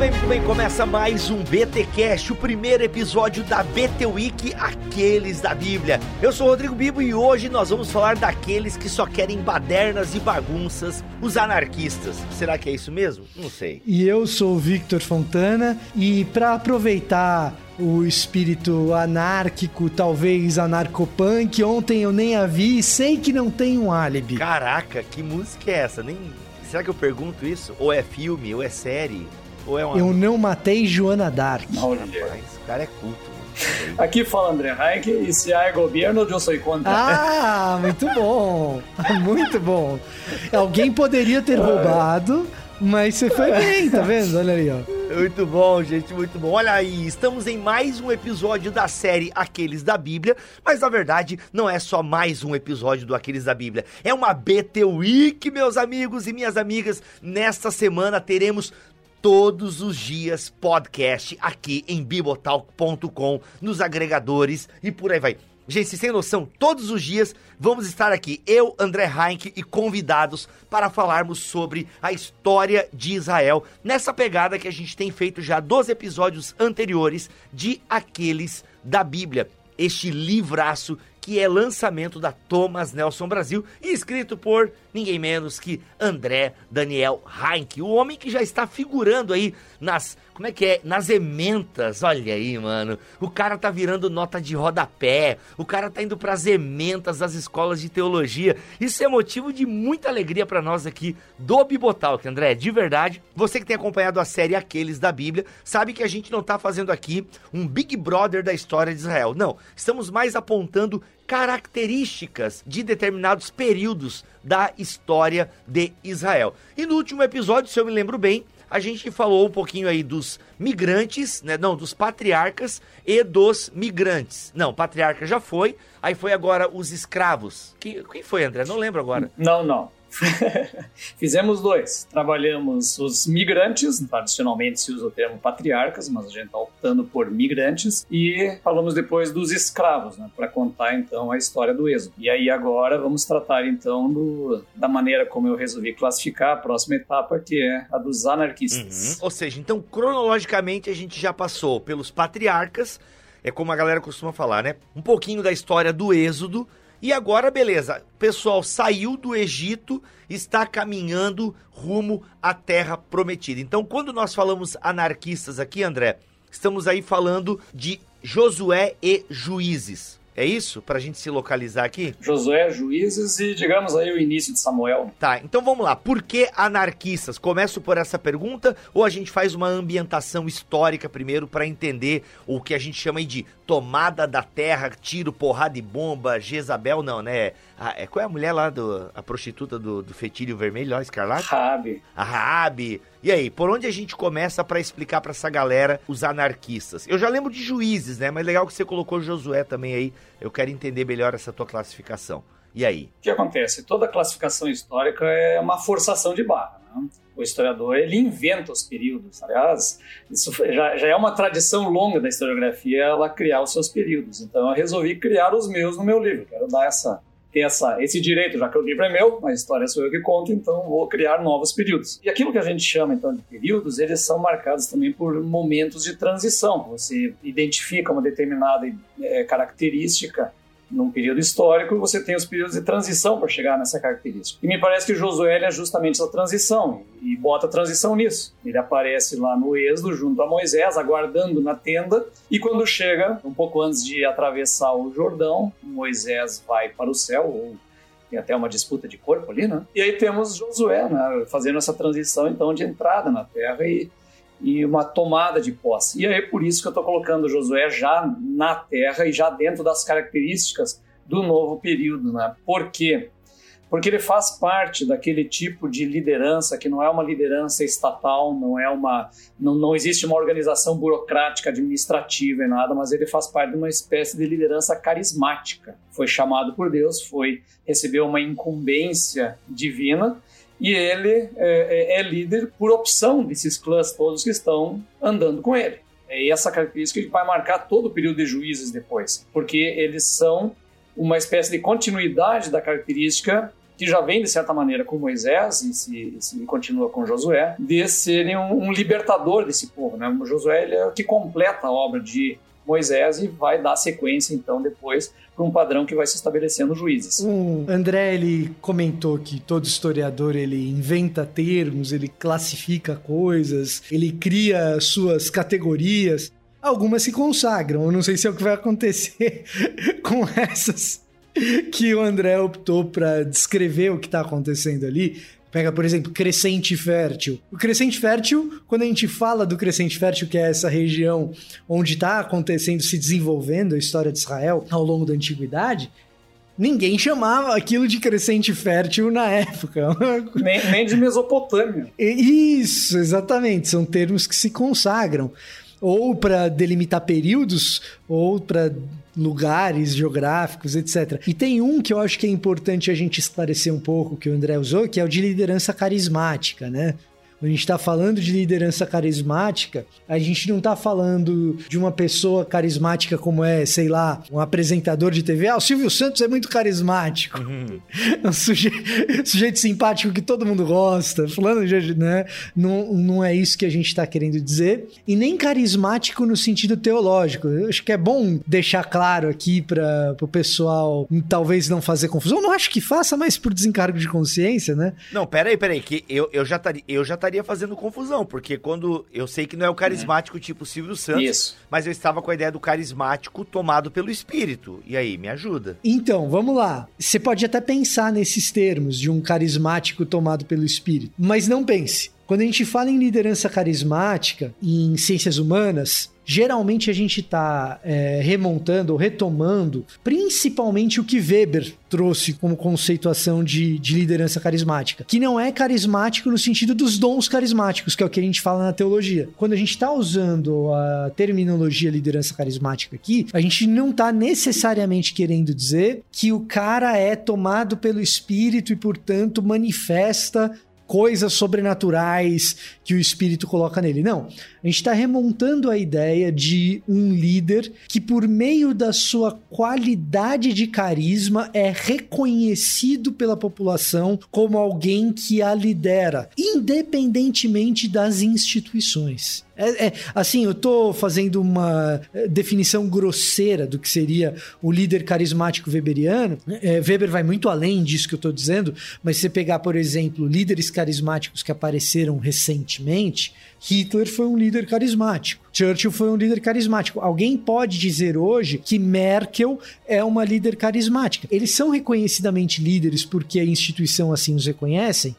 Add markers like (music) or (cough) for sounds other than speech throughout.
Bem, muito bem. Começa mais um BTcast, o primeiro episódio da BT Week, aqueles da Bíblia. Eu sou o Rodrigo Bibo e hoje nós vamos falar daqueles que só querem badernas e bagunças, os anarquistas. Será que é isso mesmo? Não sei. E eu sou o Victor Fontana e para aproveitar o espírito anárquico, talvez anarcopunk, ontem eu nem a vi e sei que não tem um álibi. Caraca, que música é essa? Nem Será que eu pergunto isso? Ou é filme, ou é série, ou é uma Eu não matei Joana Dark. Olha. Rapaz, o cara é culto. mano. (laughs) Aqui fala André Reich e se há governo, eu sou contra. Ah, muito bom. (laughs) Muito bom. Alguém poderia ter roubado, mas você foi bem, tá vendo? Olha aí, ó. Muito bom, gente, muito bom. Olha aí, estamos em mais um episódio da série Aqueles da Bíblia, mas na verdade não é só mais um episódio do Aqueles da Bíblia, é uma BT Week, meus amigos e minhas amigas. Nesta semana teremos todos os dias podcast aqui em bibotalk.com, nos agregadores e por aí vai. Gente, têm noção? Todos os dias vamos estar aqui, eu, André Heinck e convidados para falarmos sobre a história de Israel, nessa pegada que a gente tem feito já dos episódios anteriores de Aqueles da Bíblia. Este livraço que é lançamento da Thomas Nelson Brasil escrito por ninguém menos que André Daniel Heinck, o homem que já está figurando aí nas, como é que é, nas ementas, olha aí, mano. O cara tá virando nota de rodapé, o cara tá indo pras ementas das escolas de teologia. Isso é motivo de muita alegria para nós aqui do Bibotalk, André, de verdade. Você que tem acompanhado a série Aqueles da Bíblia, sabe que a gente não tá fazendo aqui um Big Brother da história de Israel. Não, estamos mais apontando características de determinados períodos da história de Israel. E no último episódio, se eu me lembro bem, a gente falou um pouquinho aí dos migrantes, né? Não, dos patriarcas e dos migrantes. Não, patriarca já foi, aí foi agora os escravos. Que, quem foi, André? Não lembro agora. Não, não. (laughs) Fizemos dois. Trabalhamos os migrantes, tradicionalmente se usa o termo patriarcas, mas a gente está optando por migrantes, e falamos depois dos escravos, né, para contar então a história do êxodo. E aí agora vamos tratar então do, da maneira como eu resolvi classificar a próxima etapa, que é a dos anarquistas. Uhum. Ou seja, então cronologicamente a gente já passou pelos patriarcas, é como a galera costuma falar, né? Um pouquinho da história do êxodo. E agora, beleza, o pessoal saiu do Egito, está caminhando rumo à terra prometida. Então, quando nós falamos anarquistas aqui, André, estamos aí falando de Josué e Juízes. É isso? Pra gente se localizar aqui? Josué, Juízes e, digamos aí, o início de Samuel. Tá, então vamos lá. Por que anarquistas? Começo por essa pergunta ou a gente faz uma ambientação histórica primeiro para entender o que a gente chama aí de tomada da terra, tiro, porrada e bomba, Jezabel, não, né? A, é, qual é a mulher lá, do, a prostituta do, do fetilho vermelho, ó, escarlate? Rabi. A Raabe. E aí, por onde a gente começa para explicar para essa galera os anarquistas? Eu já lembro de juízes, né? Mas legal que você colocou Josué também aí. Eu quero entender melhor essa tua classificação. E aí? O que acontece? Toda classificação histórica é uma forçação de barra. Né? O historiador ele inventa os períodos. Aliás, isso já, já é uma tradição longa da historiografia ela criar os seus períodos. Então eu resolvi criar os meus no meu livro. Quero dar essa ter essa, esse direito, já que o livro é meu, a história sou eu que conto, então vou criar novos períodos. E aquilo que a gente chama então de períodos, eles são marcados também por momentos de transição. Você identifica uma determinada é, característica num período histórico, você tem os períodos de transição para chegar nessa característica. E me parece que Josué é justamente essa transição, e bota transição nisso. Ele aparece lá no Êxodo, junto a Moisés, aguardando na tenda, e quando chega, um pouco antes de atravessar o Jordão, Moisés vai para o céu, ou tem até uma disputa de corpo ali, né? E aí temos Josué, né, fazendo essa transição, então, de entrada na terra e e uma tomada de posse. E é por isso que eu estou colocando Josué já na terra e já dentro das características do novo período. Né? Por quê? Porque ele faz parte daquele tipo de liderança que não é uma liderança estatal, não é uma, não, não existe uma organização burocrática, administrativa e nada, mas ele faz parte de uma espécie de liderança carismática. Foi chamado por Deus, foi recebeu uma incumbência divina e ele é, é, é líder por opção desses clãs todos que estão andando com ele. É essa característica que vai marcar todo o período de juízes depois, porque eles são uma espécie de continuidade da característica que já vem de certa maneira com Moisés e se, se continua com Josué, de serem um, um, libertador desse povo. Né? Josué é o que completa a obra de Moisés e vai dar sequência então depois para um padrão que vai se estabelecer nos juízes. O André ele comentou que todo historiador ele inventa termos, ele classifica coisas, ele cria suas categorias. Algumas se consagram. Eu não sei se é o que vai acontecer (laughs) com essas que o André optou para descrever o que está acontecendo ali. Pega, por exemplo, crescente fértil. O crescente fértil, quando a gente fala do crescente fértil, que é essa região onde está acontecendo, se desenvolvendo a história de Israel ao longo da antiguidade, ninguém chamava aquilo de crescente fértil na época. (laughs) Nem, nem de Mesopotâmia. Isso, exatamente. São termos que se consagram ou para delimitar períodos, ou para lugares geográficos, etc. E tem um que eu acho que é importante a gente esclarecer um pouco, que o André usou, que é o de liderança carismática, né? A gente está falando de liderança carismática, a gente não está falando de uma pessoa carismática como é, sei lá, um apresentador de TV. Ah, o Silvio Santos é muito carismático. Uhum. (laughs) É um sujeito, sujeito, simpático que todo mundo gosta. Falando, né? Não, não é isso que a gente está querendo dizer. E nem carismático no sentido teológico. Eu acho que é bom deixar claro aqui para o pessoal talvez não fazer confusão. Não acho que faça, mas por desencargo de consciência, né? Não, peraí, peraí, que eu, eu já estaria. Eu já estaria fazendo confusão, porque quando. Eu sei que não é o carismático é. tipo Silvio Santos, Isso. mas eu estava com a ideia do carismático tomado pelo espírito. E aí, me ajuda. Então, vamos lá. Você pode até pensar nesses termos de um carismático tomado pelo espírito, mas não pense. Quando a gente fala em liderança carismática e em ciências humanas, geralmente a gente está é, remontando ou retomando principalmente o que Weber trouxe como conceituação de, de liderança carismática, que não é carismático no sentido dos dons carismáticos, que é o que a gente fala na teologia. Quando a gente está usando a terminologia liderança carismática aqui, a gente não está necessariamente querendo dizer que o cara é tomado pelo Espírito e, portanto, manifesta coisas sobrenaturais que o espírito coloca nele. Não. A gente está remontando a ideia de um líder que, por meio da sua qualidade de carisma, é reconhecido pela população como alguém que a lidera, independentemente das instituições. É, é, assim, eu tô fazendo uma é, definição grosseira do que seria o líder carismático weberiano. É, Weber vai muito além disso que eu tô dizendo, mas se você pegar, por exemplo, líderes carismáticos que apareceram recentemente, Hitler foi um líder carismático. Churchill foi um líder carismático. Alguém pode dizer hoje que Merkel é uma líder carismática. Eles são reconhecidamente líderes porque a instituição assim os reconhecem?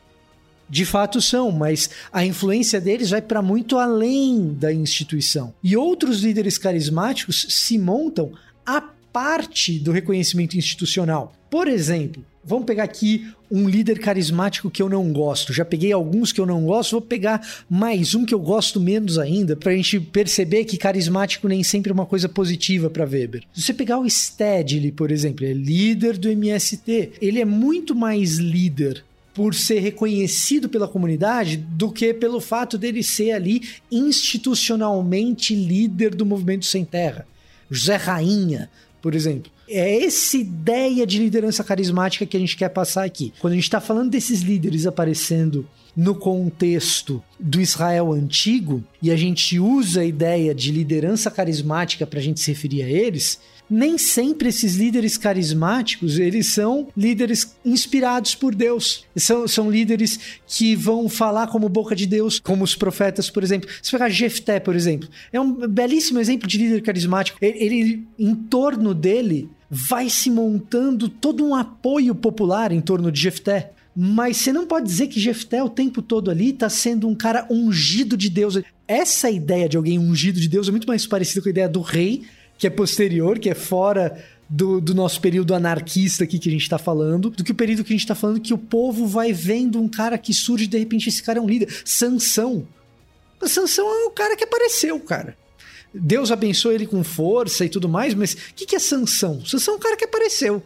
De fato são, mas a influência deles vai para muito além da instituição. E outros líderes carismáticos se montam a parte do reconhecimento institucional. Por exemplo, vamos pegar aqui um líder carismático que eu não gosto. Já peguei alguns que eu não gosto, vou pegar mais um que eu gosto menos ainda, para a gente perceber que carismático nem sempre é uma coisa positiva para Weber. Se você pegar o Stedley, por exemplo, é líder do MST, ele é muito mais líder por ser reconhecido pela comunidade do que pelo fato dele ser ali institucionalmente líder do movimento sem terra. José Rainha, por exemplo. É essa ideia de liderança carismática que a gente quer passar aqui. Quando a gente está falando desses líderes aparecendo no contexto do Israel antigo e a gente usa a ideia de liderança carismática para a gente se referir a eles, nem sempre esses líderes carismáticos, eles são líderes inspirados por Deus. São, são líderes que vão falar como boca de Deus, como os profetas, por exemplo. Se pegar Jefté, por exemplo, é um belíssimo exemplo de líder carismático. Ele, ele em torno dele, vai se montando todo um apoio popular em torno de Jefté. Mas você não pode dizer que Jefté o tempo todo ali está sendo um cara ungido de Deus. Essa ideia de alguém ungido de Deus é muito mais parecida com a ideia do rei que é posterior, que é fora do, do, nosso período anarquista aqui que a gente tá falando, do que o período que a gente tá falando que o povo vai vendo um cara que surge de repente esse cara é um líder. Sansão. Sansão é o cara que apareceu, cara. Deus abençoou ele com força e tudo mais, mas o que, que é Sansão? Sansão é um cara que apareceu.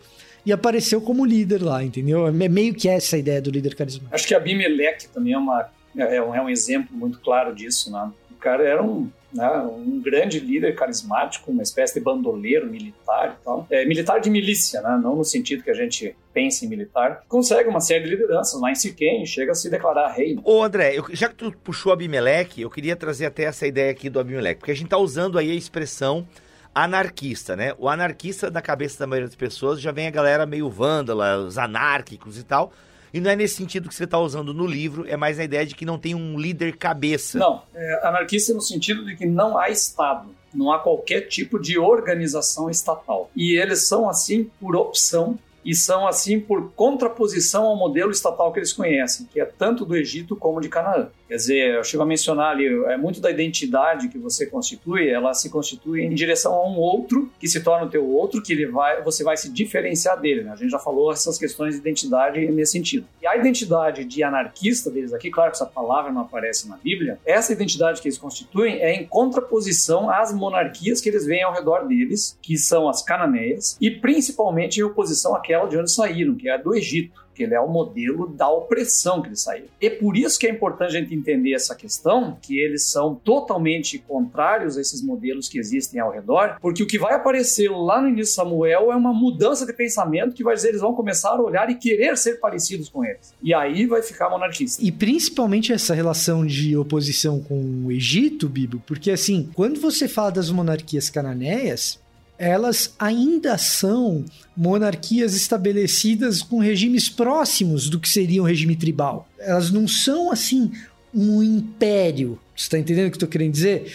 E apareceu como líder lá, entendeu? É meio que essa a ideia do líder carismático. Acho que Abimeleque também é, uma, é, um, é um exemplo muito claro disso, né? cara era um né, um grande líder carismático, uma espécie de bandoleiro militar e tal. É, militar de milícia, né, não no sentido que a gente pensa em militar. Consegue uma série de lideranças lá em Siquém, chega a se declarar rei. Ô André, eu, já que tu puxou Abimeleque, eu queria trazer até essa ideia aqui do Abimeleque, porque a gente tá usando aí a expressão anarquista, né? O anarquista na cabeça da maioria das pessoas já vem a galera meio vândala, os anárquicos e tal. E não é nesse sentido que você está usando no livro, é mais a ideia de que não tem um líder cabeça. Não, é anarquista no sentido de que não há Estado, não há qualquer tipo de organização estatal. E eles são assim por opção e são assim por contraposição ao modelo estatal que eles conhecem, que é tanto do Egito como de Canaã. Quer dizer, eu chego a mencionar ali, é muito da identidade que você constitui, ela se constitui em direção a um outro, que se torna o teu outro, que ele vai, você vai se diferenciar dele. Né? A gente já falou essas questões de identidade nesse sentido. E a identidade de anarquista deles aqui, claro que essa palavra não aparece na Bíblia, essa identidade que eles constituem é em contraposição às monarquias que eles veem ao redor deles, que são as cananeias, e principalmente em oposição àquela de onde saíram, que é a do Egito que ele é o modelo da opressão que ele saiu. E por isso que é importante a gente entender essa questão, que eles são totalmente contrários a esses modelos que existem ao redor, porque o que vai aparecer lá no início de Samuel é uma mudança de pensamento que vai dizer eles vão começar a olhar e querer ser parecidos com eles. E aí vai ficar monarquista. E principalmente essa relação de oposição com o Egito, Bibo, porque assim, quando você fala das monarquias cananeias, elas ainda são monarquias estabelecidas com regimes próximos do que seria um regime tribal. Elas não são assim um império. Você está entendendo o que eu estou querendo dizer?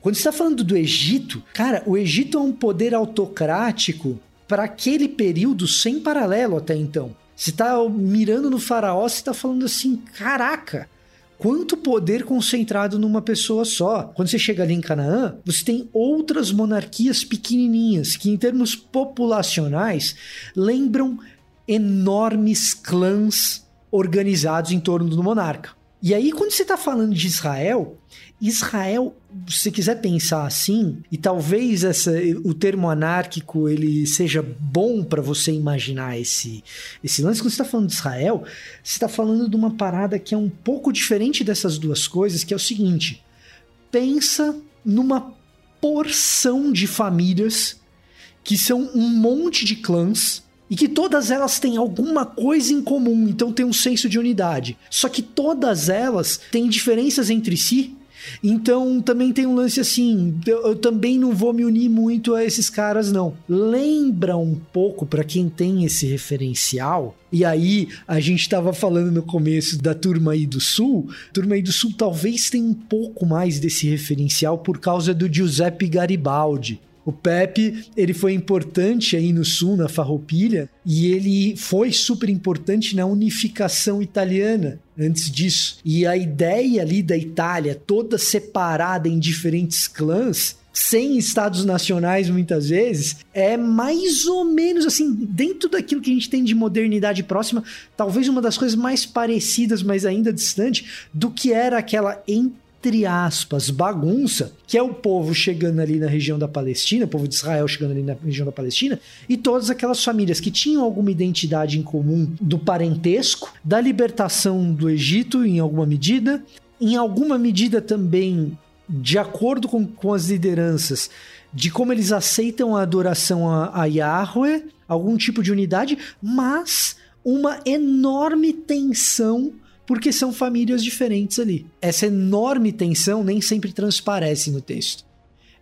Quando está falando do Egito, cara, o Egito é um poder autocrático para aquele período sem paralelo até então. Você está mirando no faraó, você está falando assim, caraca, quanto poder concentrado numa pessoa só. Quando você chega ali em Canaã, você tem outras monarquias pequenininhas que, em termos populacionais, lembram enormes clãs organizados em torno do monarca. E aí, quando você está falando de Israel, Israel, se quiser pensar assim, e talvez essa, o termo anárquico ele seja bom para você imaginar esse, esse lance, quando você está falando de Israel, você está falando de uma parada que é um pouco diferente dessas duas coisas, que é o seguinte: pensa numa porção de famílias que são um monte de clãs e que todas elas têm alguma coisa em comum, então tem um senso de unidade. Só que todas elas têm diferenças entre si então também tem um lance assim, eu, eu, também não vou me unir muito a esses caras não. Lembra um pouco para quem tem esse referencial. E aí a gente estava falando no começo da turma aí do Sul, turma aí do Sul talvez tenha um pouco mais desse referencial por causa do Giuseppe Garibaldi. O Pepe, ele foi importante aí no sul, na Farroupilha, e ele foi super importante na unificação italiana antes disso. E a ideia ali da Itália, toda separada em diferentes clãs, sem estados nacionais muitas vezes, é mais ou menos assim, dentro daquilo que a gente tem de modernidade próxima, talvez uma das coisas mais parecidas, mas ainda distante, do que era aquela entre aspas, bagunça, que é o povo chegando ali na região da Palestina, o povo de Israel chegando ali na região da Palestina, e todas aquelas famílias que tinham alguma identidade em comum do parentesco, da libertação do Egito em alguma medida, em alguma medida também de acordo com, com as lideranças, de como eles aceitam a adoração a, a Yahweh, algum tipo de unidade, mas uma enorme tensão porque são famílias diferentes ali. Essa enorme tensão nem sempre transparece no texto.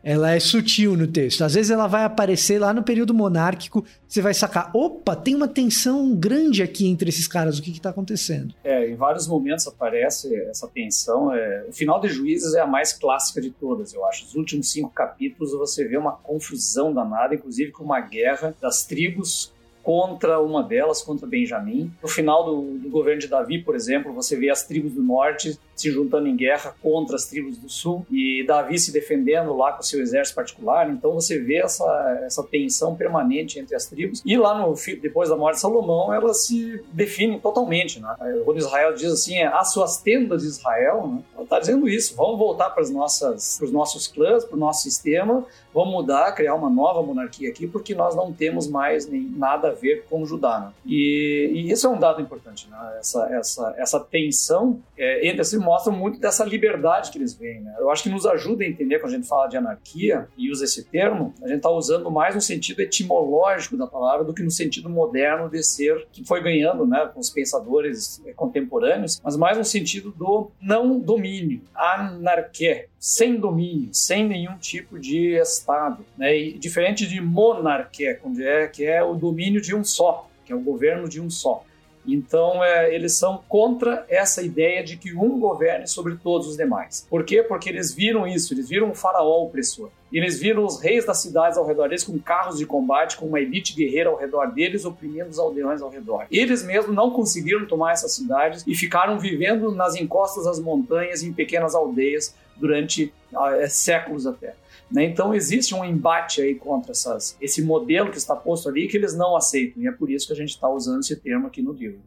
Ela é sutil no texto. Às vezes ela vai aparecer lá no período monárquico, você vai sacar, opa, tem uma tensão grande aqui entre esses caras, o que está acontecendo? É, em vários momentos aparece essa tensão. É... O final de Juízes é a mais clássica de todas, eu acho. Os últimos cinco capítulos você vê uma confusão danada, inclusive com uma guerra das tribos contra uma delas, contra Benjamim. No final do, do, governo de Davi, por exemplo, você vê as tribos do norte se juntando em guerra contra as tribos do sul e Davi se defendendo lá com seu exército particular. Então você vê essa, essa tensão permanente entre as tribos. E lá no depois da morte de Salomão, elas se definem totalmente. Né? Quando Israel diz assim, é, as suas tendas de Israel, né? está dizendo isso. Vamos voltar para os nossos clãs, para o nosso sistema, vamos mudar, criar uma nova monarquia aqui, porque nós não temos mais nem nada a ver com Judá. Né? E, e, isso é um dado importante, né? essa, essa, essa tensão é, entre si mostra muito dessa liberdade que eles veem. Né? Eu acho que nos ajuda a entender quando a gente fala de anarquia e usa esse termo, a gente está usando mais no sentido etimológico da palavra do que no sentido moderno de ser, que foi ganhando né, com os pensadores é, contemporâneos, mas mais no sentido do não domínio, anarquia, sem domínio, sem nenhum tipo de Estado. Né? E diferente de monarquia, é, que é o domínio de um só, que é o governo de um só. Então, é, eles são contra essa ideia de que um governe sobre todos os demais. Por quê? Porque eles viram isso, eles viram um faraó opressor. Eles viram os reis das cidades ao redor deles com carros de combate, com uma elite guerreira ao redor deles, oprimindo os aldeões ao redor. Eles mesmos não conseguiram tomar essas cidades e ficaram vivendo nas encostas das montanhas, em pequenas aldeias, durante é, séculos até. Né? Então existe um embate aí contra essas, esse modelo que está posto ali que eles não aceitam, e é por isso que a gente está usando esse termo aqui no livro.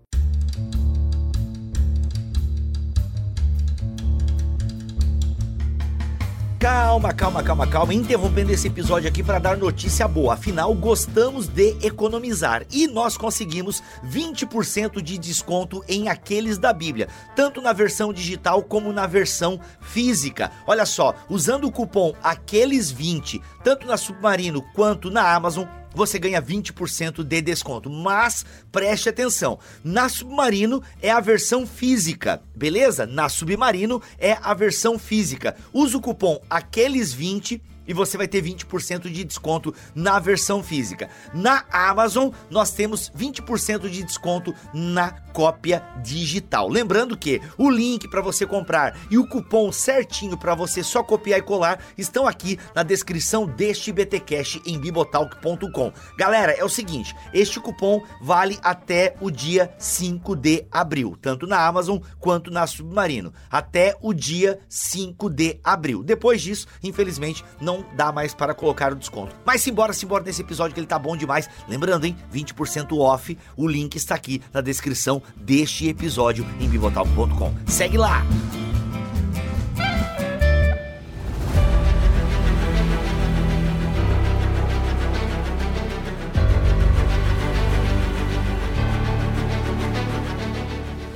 Calma, calma, calma, calma. Interrompendo esse episódio aqui para dar notícia boa. Afinal, gostamos de economizar e nós conseguimos 20% de desconto em aqueles da Bíblia, tanto na versão digital como na versão física. Olha só, usando o cupom aqueles20, tanto na Submarino quanto na Amazon, você ganha 20% de desconto. Mas preste atenção, na Submarino é a versão física, beleza? Na Submarino é a versão física. Usa o cupom aqueles20 e você vai ter 20% de desconto na versão física. Na Amazon, nós temos 20% de desconto na cópia digital. Lembrando que o link para você comprar e o cupom certinho para você só copiar e colar estão aqui na descrição deste BTcast em bibotalk.com. Galera, é o seguinte, este cupom vale até o dia 5 de abril, tanto na Amazon quanto na Submarino, até o dia 5 de abril. Depois disso, infelizmente, não não dá mais para colocar o desconto. Mas simbora, simbora nesse episódio que ele tá bom demais. Lembrando, hein? 20% off. O link está aqui na descrição deste episódio em bibotalk.com. Segue lá!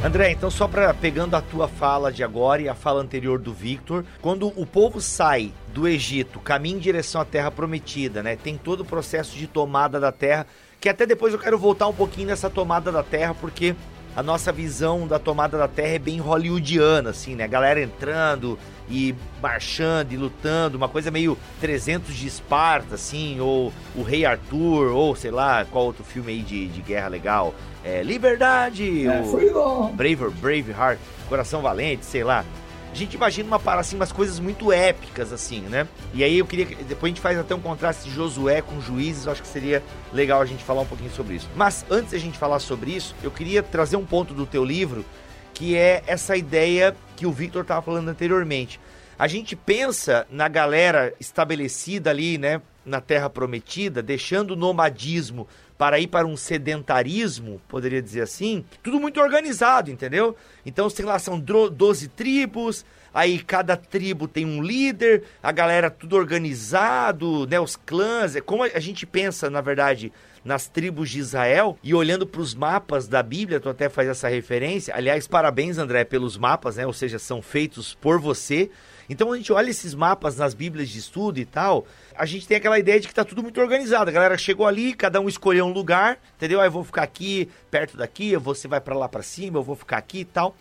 André, então só para pegando a tua fala de agora e a fala anterior do Victor, quando o povo sai do Egito, caminha em direção à terra prometida, né? Tem todo o processo de tomada da terra, que até depois eu quero voltar um pouquinho nessa tomada da terra, porque a nossa visão da tomada da terra é bem hollywoodiana, assim, né? A galera entrando e marchando e lutando, uma coisa meio 300 de Esparta, assim, ou o Rei Arthur, ou sei lá, qual outro filme aí de, de guerra legal é, Liberdade, é, o Braver, Braveheart, Coração Valente, sei lá. A gente imagina uma assim, umas coisas muito épicas, assim, né? E aí eu queria. Depois a gente faz até um contraste de Josué com juízes, eu acho que seria legal a gente falar um pouquinho sobre isso. Mas antes da gente falar sobre isso, eu queria trazer um ponto do teu livro, que é essa ideia que o Victor estava falando anteriormente. A gente pensa na galera estabelecida ali, né, na Terra Prometida, deixando o nomadismo para ir para um sedentarismo, poderia dizer assim, tudo muito organizado, entendeu? Então, sei lá, são 12 tribos, aí cada tribo tem um líder, a galera tudo organizado, né, os clãs, é como a gente pensa, na verdade, nas tribos de Israel e olhando para os mapas da Bíblia, tu até faz essa referência. Aliás, parabéns, André, pelos mapas, né? Ou seja, são feitos por você. Então a gente olha esses mapas nas Bíblias de estudo e tal, a gente tem aquela ideia de que tá tudo muito organizado. A galera chegou ali, cada um escolheu um lugar, entendeu? Aí eu vou ficar aqui, perto daqui, você vai para lá para cima, eu vou ficar aqui e tal.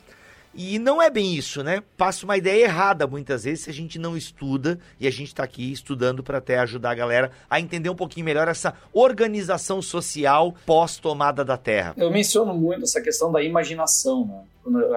E não é bem isso, né? Passa uma ideia errada muitas vezes se a gente não estuda e a gente está aqui estudando para até ajudar a galera a entender um pouquinho melhor essa organização social pós-tomada da Terra. Eu menciono muito essa questão da imaginação, né?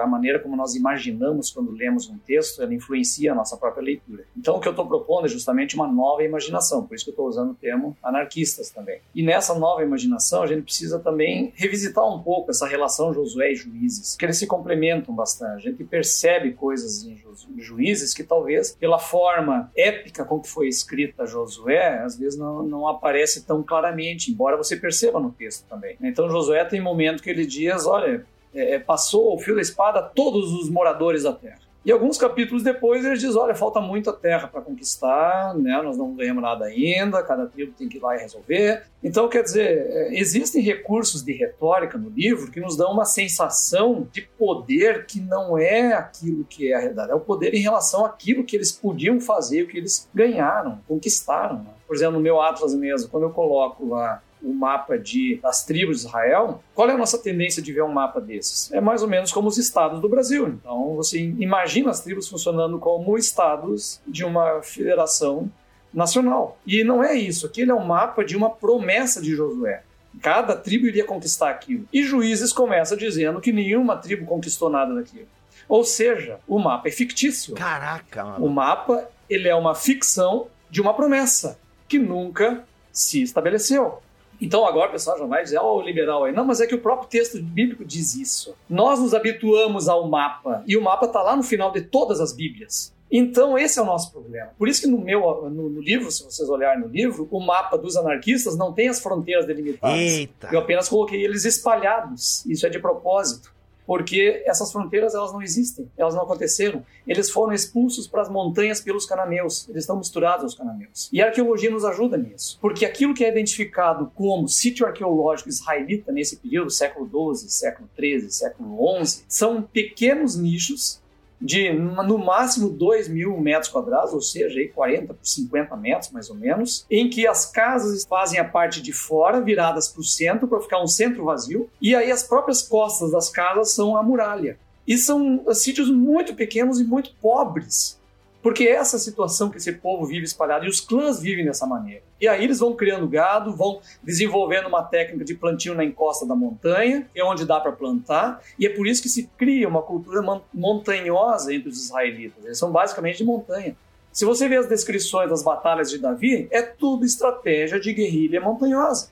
a maneira como nós imaginamos quando lemos um texto, ela influencia a nossa própria leitura. Então, o que eu estou propondo é justamente uma nova imaginação, por isso que eu estou usando o termo anarquistas também. E nessa nova imaginação, a gente precisa também revisitar um pouco essa relação Josué e Juízes, que eles se complementam bastante. A gente percebe coisas em Juízes que talvez, pela forma épica com que foi escrita Josué, às vezes não, não aparece tão claramente, embora você perceba no texto também. Então, Josué tem momento que ele diz, olha, é, é, passou o fio da espada a todos os moradores da terra. E alguns capítulos depois ele diz: olha, falta muita terra para conquistar, né? nós não ganhamos nada ainda, cada tribo tem que ir lá e resolver. Então, quer dizer, é, existem recursos de retórica no livro que nos dão uma sensação de poder que não é aquilo que é a realidade, é o poder em relação àquilo que eles podiam fazer, o que eles ganharam, conquistaram. Né? Por exemplo, no meu Atlas mesmo, quando eu coloco lá o mapa de, das tribos de Israel, qual é a nossa tendência de ver um mapa desses? É mais ou menos como os estados do Brasil. Então, você imagina as tribos funcionando como estados de uma federação nacional. E não é isso. Aquele é um mapa de uma promessa de Josué. Cada tribo iria conquistar aquilo. E Juízes começa dizendo que nenhuma tribo conquistou nada daquilo. Ou seja, o mapa é fictício. Caraca, mano. O mapa, ele é uma ficção de uma promessa que nunca se estabeleceu. Então agora o pessoal já vai dizer, ó, oh, o liberal aí. Não, mas é que o próprio texto bíblico diz isso. Nós nos habituamos ao mapa, e o mapa está lá no final de todas as Bíblias. Então, esse é o nosso problema. Por isso que no meu no, no, livro, se vocês olharem no livro, o mapa dos anarquistas não tem as fronteiras delimitadas. Eita. Eu apenas coloquei eles espalhados. Isso é de propósito porque essas fronteiras elas não existem, elas não aconteceram. Eles foram expulsos para as montanhas pelos cananeus, eles estão misturados aos cananeus. E a arqueologia nos ajuda nisso, porque aquilo que é identificado como sítio arqueológico israelita nesse período, século XII, século XIII, século XI, são pequenos nichos de no máximo 2 mil metros quadrados, ou seja, aí 40 por 50 metros mais ou menos, em que as casas fazem a parte de fora, viradas para o centro, para ficar um centro vazio, e aí as próprias costas das casas são a muralha. E são sítios muito pequenos e muito pobres, porque é essa situação que esse povo vive espalhado e os clãs vivem dessa maneira. E aí eles vão criando gado, vão desenvolvendo uma técnica de plantio na encosta da montanha, é onde dá para plantar, e é por isso que se cria uma cultura montanhosa entre os israelitas. Eles são basicamente de montanha. Se você vê as descrições das batalhas de Davi, é tudo estratégia de guerrilha montanhosa.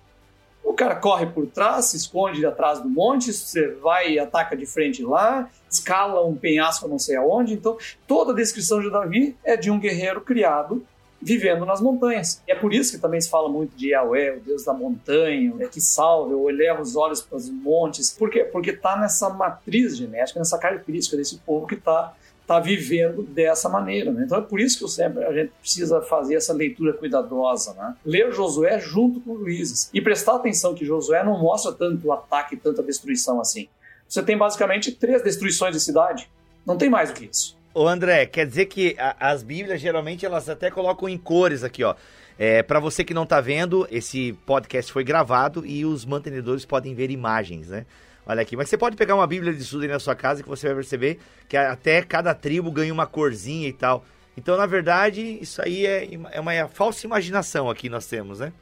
O cara corre por trás, se esconde atrás do monte, você vai e ataca de frente lá, escala um penhasco não sei aonde. Então, toda a descrição de Davi é de um guerreiro criado vivendo nas montanhas. E é por isso que também se fala muito de Yahweh, o Deus da montanha, é que salve, ou eleva os olhos para os montes. Por quê? Porque está nessa matriz genética, nessa característica desse povo que está está vivendo dessa maneira. Né? Então é por isso que eu sempre a gente precisa fazer essa leitura cuidadosa, né? ler Josué junto com Luíses e prestar atenção que Josué não mostra tanto ataque, tanta destruição assim. Você tem basicamente três destruições de cidade, não tem mais do que isso. Ô André, quer dizer que a, as Bíblias geralmente elas até colocam em cores aqui, ó. É, para você que não tá vendo, esse podcast foi gravado e os mantenedores podem ver imagens, né? Olha aqui, mas você pode pegar uma Bíblia de estudo aí na sua casa que você vai perceber que até cada tribo ganha uma corzinha e tal. Então, na verdade, isso aí é, é uma falsa imaginação aqui nós temos, né?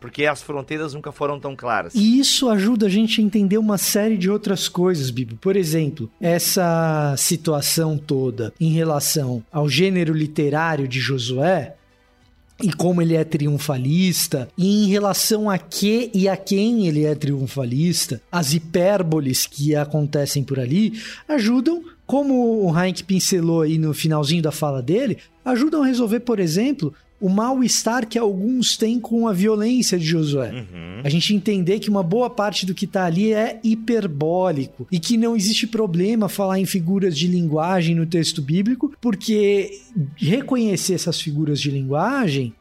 Porque as fronteiras nunca foram tão claras. E isso ajuda a gente a entender uma série de outras coisas, Bibo. Por exemplo, essa situação toda em relação ao gênero literário de Josué e como ele é triunfalista, e em relação a que e a quem ele é triunfalista, as hipérboles que acontecem por ali ajudam, como o Heinck pincelou aí no finalzinho da fala dele, ajudam a resolver, por exemplo, o mal-estar que alguns têm com a violência de Josué. Uhum. A gente entender que uma boa parte do que está ali é hiperbólico e que não existe problema falar em figuras de linguagem no texto bíblico, porque reconhecer essas figuras de linguagem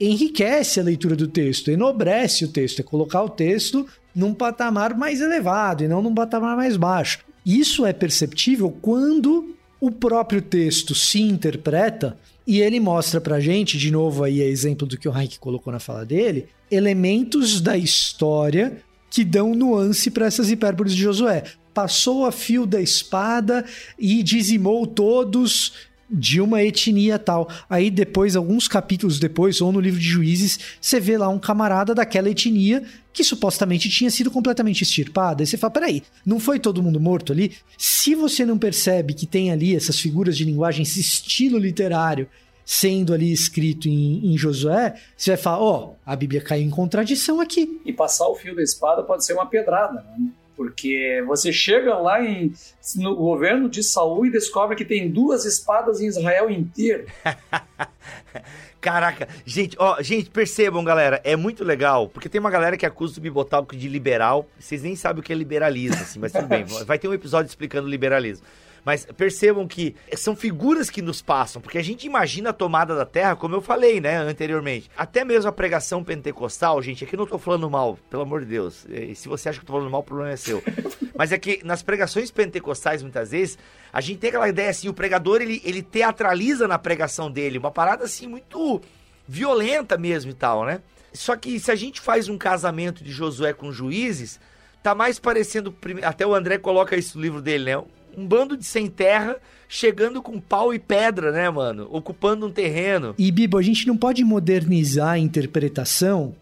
enriquece a leitura do texto, enobrece o texto, é colocar o texto num patamar mais elevado e não num patamar mais baixo. Isso é perceptível quando o próprio texto se interpreta e ele mostra pra gente, de novo aí é exemplo do que o Heinck colocou na fala dele, elementos da história que dão nuance para essas hipérboles de Josué. Passou a fio da espada e dizimou todos de uma etnia tal. Aí depois, alguns capítulos depois, ou no livro de juízes, você vê lá um camarada daquela etnia que supostamente tinha sido completamente extirpada. Aí você fala, peraí, não foi todo mundo morto ali? Se você não percebe que tem ali essas figuras de linguagem, esse estilo literário sendo ali escrito em, em Josué, você vai falar, ó, oh, a Bíblia caiu em contradição aqui. E passar o fio da espada pode ser uma pedrada, né? Porque você chega lá em, no governo de Saul e descobre que tem duas espadas em Israel inteiro. (laughs) Caraca, gente, ó, gente, percebam, galera, é muito legal, porque tem uma galera que acusa o Bibotalco de liberal, vocês nem sabem o que é liberalismo, assim, mas tudo bem, (laughs) vai ter um episódio explicando liberalismo. Mas percebam que são figuras que nos passam, porque a gente imagina a tomada da terra, como eu falei, né, anteriormente. Até mesmo a pregação pentecostal, gente, aqui não tô falando mal, pelo amor de Deus. E se você acha que eu tô falando mal, o problema é seu. (laughs) Mas é que nas pregações pentecostais, muitas vezes, a gente tem aquela ideia assim, o pregador, ele, ele teatraliza na pregação dele, uma parada assim muito violenta mesmo e tal, né? Só que se a gente faz um casamento de Josué com juízes, tá mais parecendo. Até o André coloca isso no livro dele, né? Um bando de sem terra chegando com pau e pedra, né, mano? Ocupando um terreno. E, Bibo, a gente não pode modernizar a interpretação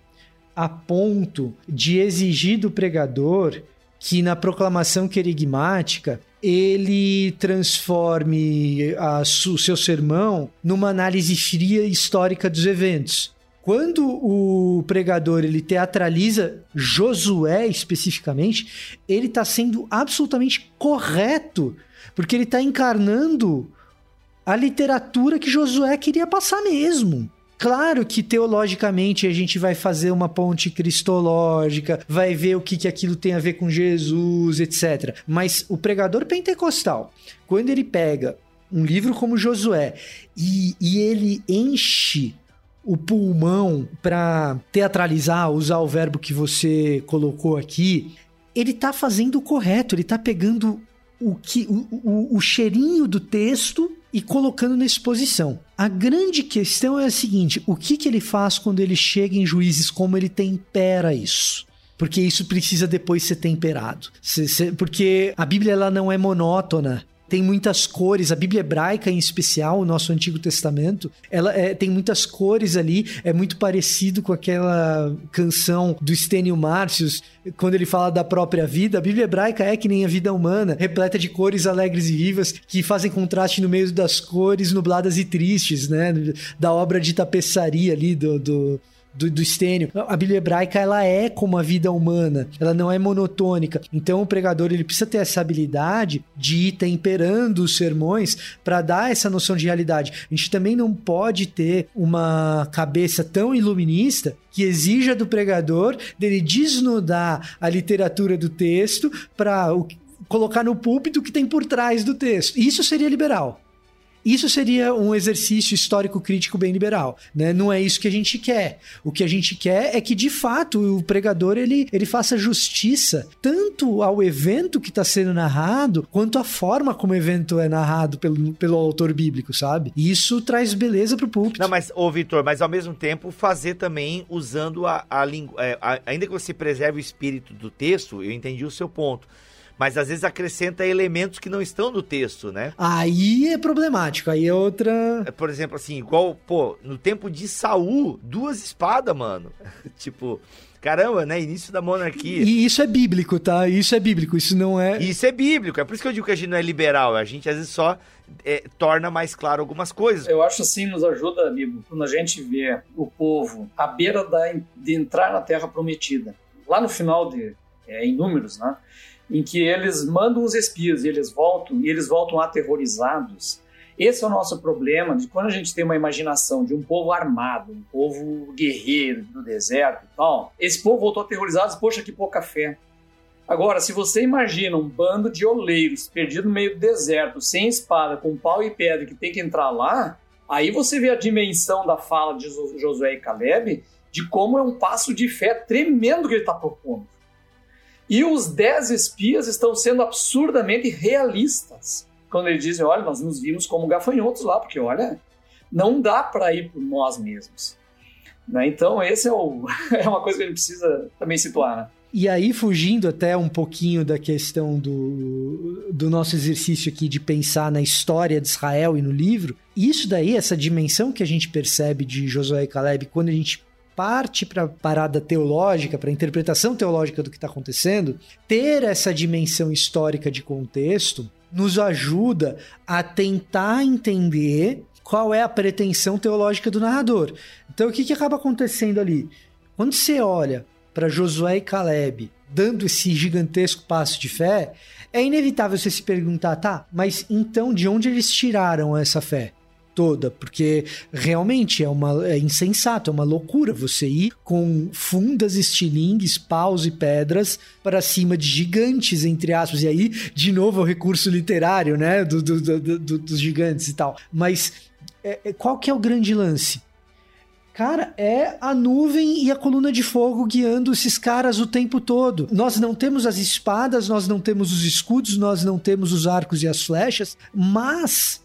a ponto de exigir do pregador que na proclamação querigmática ele transforme a, o seu sermão numa análise fria histórica dos eventos. Quando o pregador ele teatraliza Josué especificamente, ele está sendo absolutamente correto, porque ele está encarnando a literatura que Josué queria passar mesmo. Claro que teologicamente a gente vai fazer uma ponte cristológica, vai ver o que, que aquilo tem a ver com Jesus, etc. Mas o pregador pentecostal, quando ele pega um livro como Josué e, e ele enche o pulmão para teatralizar, usar o verbo que você colocou aqui, ele tá fazendo o correto, ele tá pegando o, que, o, o, o cheirinho do texto e colocando na exposição. A grande questão é a seguinte: o que, que ele faz quando ele chega em juízes? Como ele tempera isso? Porque isso precisa depois ser temperado. Porque a Bíblia ela não é monótona tem muitas cores. A Bíblia hebraica, em especial, o nosso Antigo Testamento, ela é, tem muitas cores ali. É muito parecido com aquela canção do Stênio Márcios, quando ele fala da própria vida. A Bíblia hebraica é que nem a vida humana, repleta de cores alegres e vivas que fazem contraste no meio das cores nubladas e tristes, né? Da obra de tapeçaria ali do, do do, do estênio. A Bíblia hebraica ela é como a vida humana, ela não é monotônica. Então o pregador ele precisa ter essa habilidade de ir temperando os sermões para dar essa noção de realidade. A gente também não pode ter uma cabeça tão iluminista que exija do pregador dele desnudar a literatura do texto para colocar no púlpito o que tem por trás do texto. Isso seria liberal. Isso seria um exercício histórico crítico bem liberal, né? Não é isso que a gente quer. O que a gente quer é que de fato o pregador ele, ele faça justiça tanto ao evento que está sendo narrado quanto à forma como o evento é narrado pelo, pelo autor bíblico, sabe? E isso traz beleza pro púlpito. Não, mas ô Vitor, mas ao mesmo tempo fazer também usando a, a língua, é, ainda que você preserve o espírito do texto, eu entendi o seu ponto mas às vezes acrescenta elementos que não estão no texto, né? Aí é problemático, aí é outra. É, por exemplo, assim, igual, pô, no tempo de Saul, duas espadas, mano. (laughs) tipo, caramba, né? Início da monarquia. E isso é bíblico, tá? Isso é bíblico, isso não é. Isso é bíblico, é por isso que eu digo que a gente não é liberal, a gente às vezes só é, torna mais claro algumas coisas. Eu acho assim, nos ajuda, amigo, quando a gente vê o povo à beira da, de entrar na terra prometida. Lá no final de é, em números, né? Em que eles mandam os espias e eles voltam, e eles voltam aterrorizados. Esse é o nosso problema de quando a gente tem uma imaginação de um povo armado, um povo guerreiro do deserto e tal. Esse povo voltou aterrorizado, poxa, que pouca fé. Agora, se você imagina um bando de oleiros perdido no meio do deserto, sem espada, com pau e pedra, que tem que entrar lá, aí você vê a dimensão da fala de Josué e Caleb de como é um passo de fé tremendo que ele está propondo. E os dez espias estão sendo absurdamente realistas. Quando eles dizem, olha, nós nos vimos como gafanhotos lá, porque olha, não dá para ir por nós mesmos. Né? Então, esse é, o, (laughs) é uma coisa que a gente precisa também situar. Né? E aí, fugindo até um pouquinho da questão do, do nosso exercício aqui de pensar na história de Israel e no livro, isso daí, essa dimensão que a gente percebe de Josué e Caleb, quando a gente parte para a parada teológica, para a interpretação teológica do que está acontecendo, ter essa dimensão histórica de contexto nos ajuda a tentar entender qual é a pretensão teológica do narrador. Então, o que, que acaba acontecendo ali? Quando você olha para Josué e Caleb dando esse gigantesco passo de fé, é inevitável você se perguntar, tá, mas então de onde eles tiraram essa fé? Toda, porque realmente é uma é insensato, é uma loucura você ir com fundas, estilingues, paus e pedras para cima de gigantes, entre aspas. E aí, de novo, é o recurso literário, né, do, do, do, do dos gigantes e tal. Mas é, é, qual que é o grande lance? Cara, é a nuvem e a coluna de fogo guiando esses caras o tempo todo. Nós não temos as espadas, nós não temos os escudos, nós não temos os arcos e as flechas, mas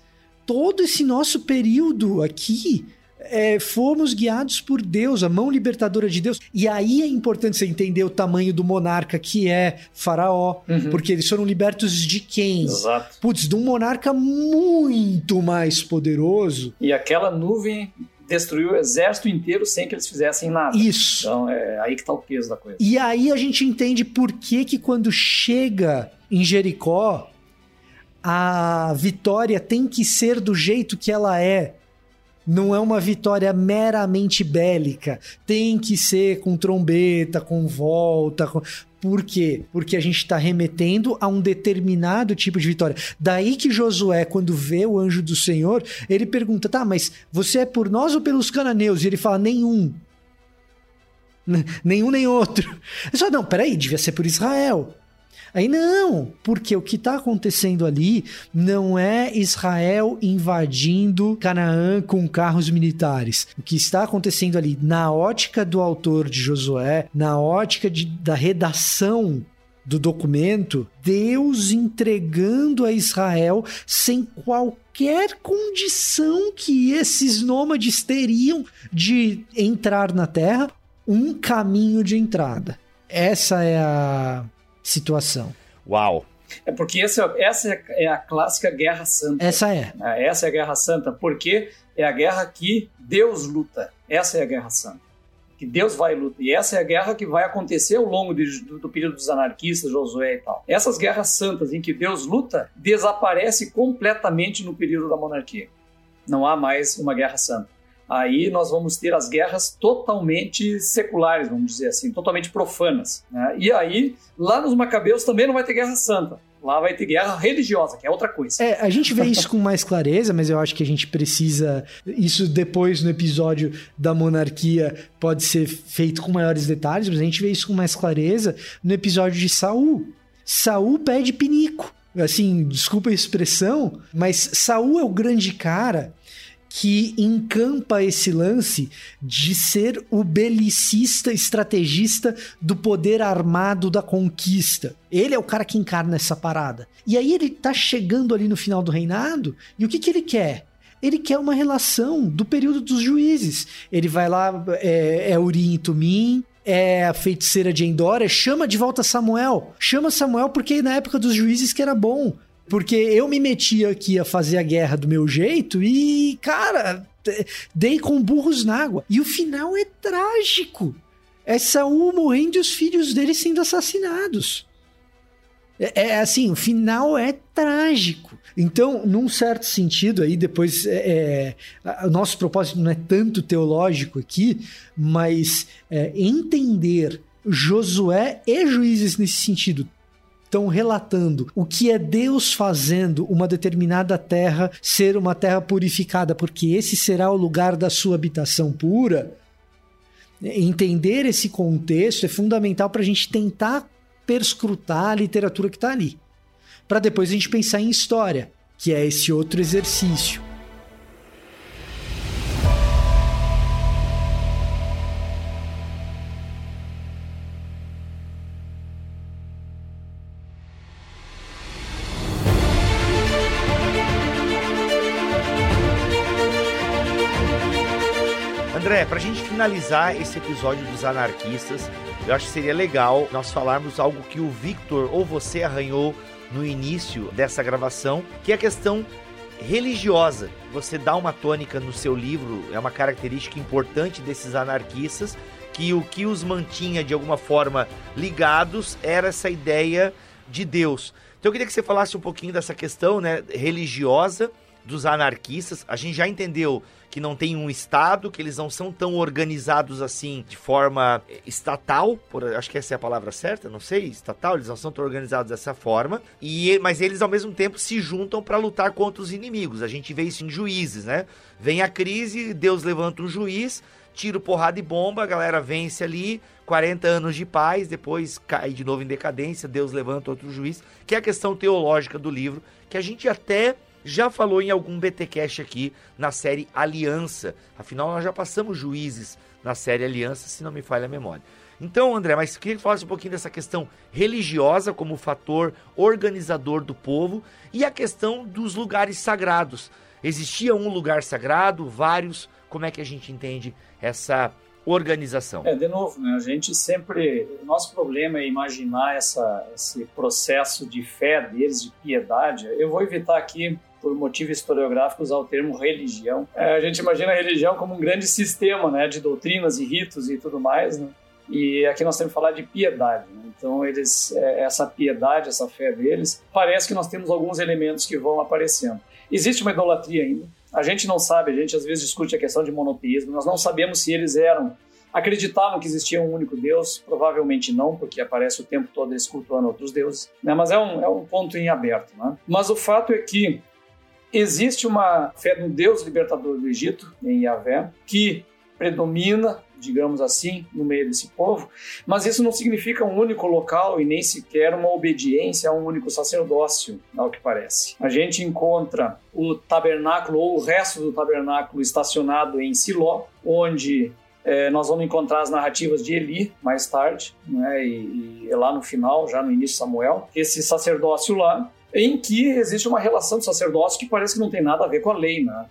todo esse nosso período aqui é, fomos guiados por Deus, a mão libertadora de Deus. E aí é importante você entender o tamanho do monarca que é Faraó, uhum. porque eles foram libertos de quem? Exato. Putz, de um monarca muito mais poderoso. E aquela nuvem destruiu o exército inteiro sem que eles fizessem nada. Isso. Então é aí que está o peso da coisa. E aí a gente entende por que que quando chega em Jericó, a vitória tem que ser do jeito que ela é. Não é uma vitória meramente bélica. Tem que ser com trombeta, com volta. Com... Por quê? Porque a gente está remetendo a um determinado tipo de vitória. Daí que Josué, quando vê o anjo do Senhor, ele pergunta: tá, mas você é por nós ou pelos cananeus? E ele fala: nenhum. Nenhum nem outro. Ele fala, não, peraí, devia ser por Israel. Aí não, porque o que está acontecendo ali não é Israel invadindo Canaã com carros militares. O que está acontecendo ali, na ótica do autor de Josué, na ótica de, da redação do documento, Deus entregando a Israel sem qualquer condição que esses nômades teriam de entrar na terra, um caminho de entrada. Essa é a situação. Uau! É porque essa, essa é a clássica Guerra Santa. Essa é. é. Essa é a Guerra Santa, porque é a guerra que Deus luta. Essa é a Guerra Santa. Que Deus vai lutar. E essa é a guerra que vai acontecer ao longo de, do, do, período dos anarquistas, Josué e tal. Essas guerras santas em que Deus luta, desaparece completamente no período da monarquia. Não há mais uma guerra santa aí nós vamos ter as guerras totalmente seculares, vamos dizer assim, totalmente profanas. Né? E aí, lá nos Macabeus também não vai ter guerra santa. Lá vai ter guerra religiosa, que é outra coisa. É, a gente vê isso com mais clareza, mas eu acho que a gente precisa. Isso depois no episódio da monarquia pode ser feito com maiores detalhes, mas a gente vê isso com mais clareza no episódio de Saul. Saul pede pinico. Assim, desculpa a expressão, mas Saul é o grande cara que encampa esse lance de ser o belicista estrategista do poder armado da conquista. Ele é o cara que encarna essa parada. E aí ele tá chegando ali no final do reinado, e o que, que ele quer? Ele quer uma relação do período dos juízes. Ele vai lá, é, é Urim e Tumim, é a feiticeira de Endor, chama de volta Samuel. Chama Samuel porque na época dos juízes que era bom. Porque eu me meti aqui a fazer a guerra do meu jeito e, cara, dei com burros na água. E o final é trágico. É Saul morrendo e os filhos dele sendo assassinados. É, é, assim, o final é trágico. Então, num certo sentido, aí depois é, é, o nosso propósito não é tanto teológico aqui, mas é, entender Josué e juízes nesse sentido estão relatando o que é Deus fazendo uma determinada terra ser uma terra purificada, porque esse será o lugar da sua habitação pura. Entender esse contexto é fundamental para a gente tentar perscrutar a literatura que está ali. Para depois a gente pensar em história, que é esse outro exercício. André, pra gente finalizar esse episódio dos anarquistas, eu acho que seria legal nós falarmos algo que o Victor ou você arranhou no início dessa gravação, que é a questão religiosa. Você dá uma tônica no seu livro, é uma característica importante desses anarquistas, que o que os mantinha de alguma forma ligados era essa ideia de Deus. Então eu queria que você falasse um pouquinho dessa questão né, religiosa dos anarquistas. A gente já entendeu que não tem um Estado, que eles não são tão organizados assim de forma eh, estatal, por, acho que essa é a palavra certa, não sei, estatal, eles não são tão organizados dessa forma, e mas eles ao mesmo tempo se juntam para lutar contra os inimigos. A gente vê isso em juízes, né? Vem a crise, Deus levanta um juiz, tiro, porrada e bomba, a galera vence ali, 40 anos de paz, depois cai de novo em decadência, Deus levanta outro juiz, que é a questão teológica do livro, que a gente até já falou em algum BTcast aqui na série Aliança. Afinal, nós já passamos juízes na série Aliança, se não me falha a memória. Então, André, mas queria que falasse um pouquinho dessa questão religiosa como fator organizador do povo e a questão dos lugares sagrados. Existia um lugar sagrado, vários? Como é que a gente entende essa organização? É, de novo, né, a gente sempre. O nosso problema é imaginar essa, esse processo de fé deles, de piedade. Eu vou evitar aqui por motivo historiográfico, usar o termo religião. É, a gente imagina a religião como um grande sistema né, de doutrinas e ritos e tudo mais, né? E aqui nós temos que falar de piedade. Né? Então, eles, é, essa piedade, essa fé deles, parece que nós temos alguns elementos que vão aparecendo. Existe uma idolatria ainda. A gente não sabe, a gente às vezes discute a questão de monoteísmo, nós não sabemos se eles eram acreditavam que existia um único Deus, provavelmente não, porque aparece o tempo todo eles cultuando outros deuses, né? mas é um, é um ponto em aberto. Né? Mas o fato é que Existe uma fé no Deus libertador do Egito, em Yahvé, que predomina, digamos assim, no meio desse povo, mas isso não significa um único local e nem sequer uma obediência a um único sacerdócio, ao que parece. A gente encontra o tabernáculo ou o resto do tabernáculo estacionado em Siló, onde é, nós vamos encontrar as narrativas de Eli mais tarde, né, e, e lá no final, já no início de Samuel. Esse sacerdócio lá em que existe uma relação de sacerdócio que parece que não tem nada a ver com a lei. Né?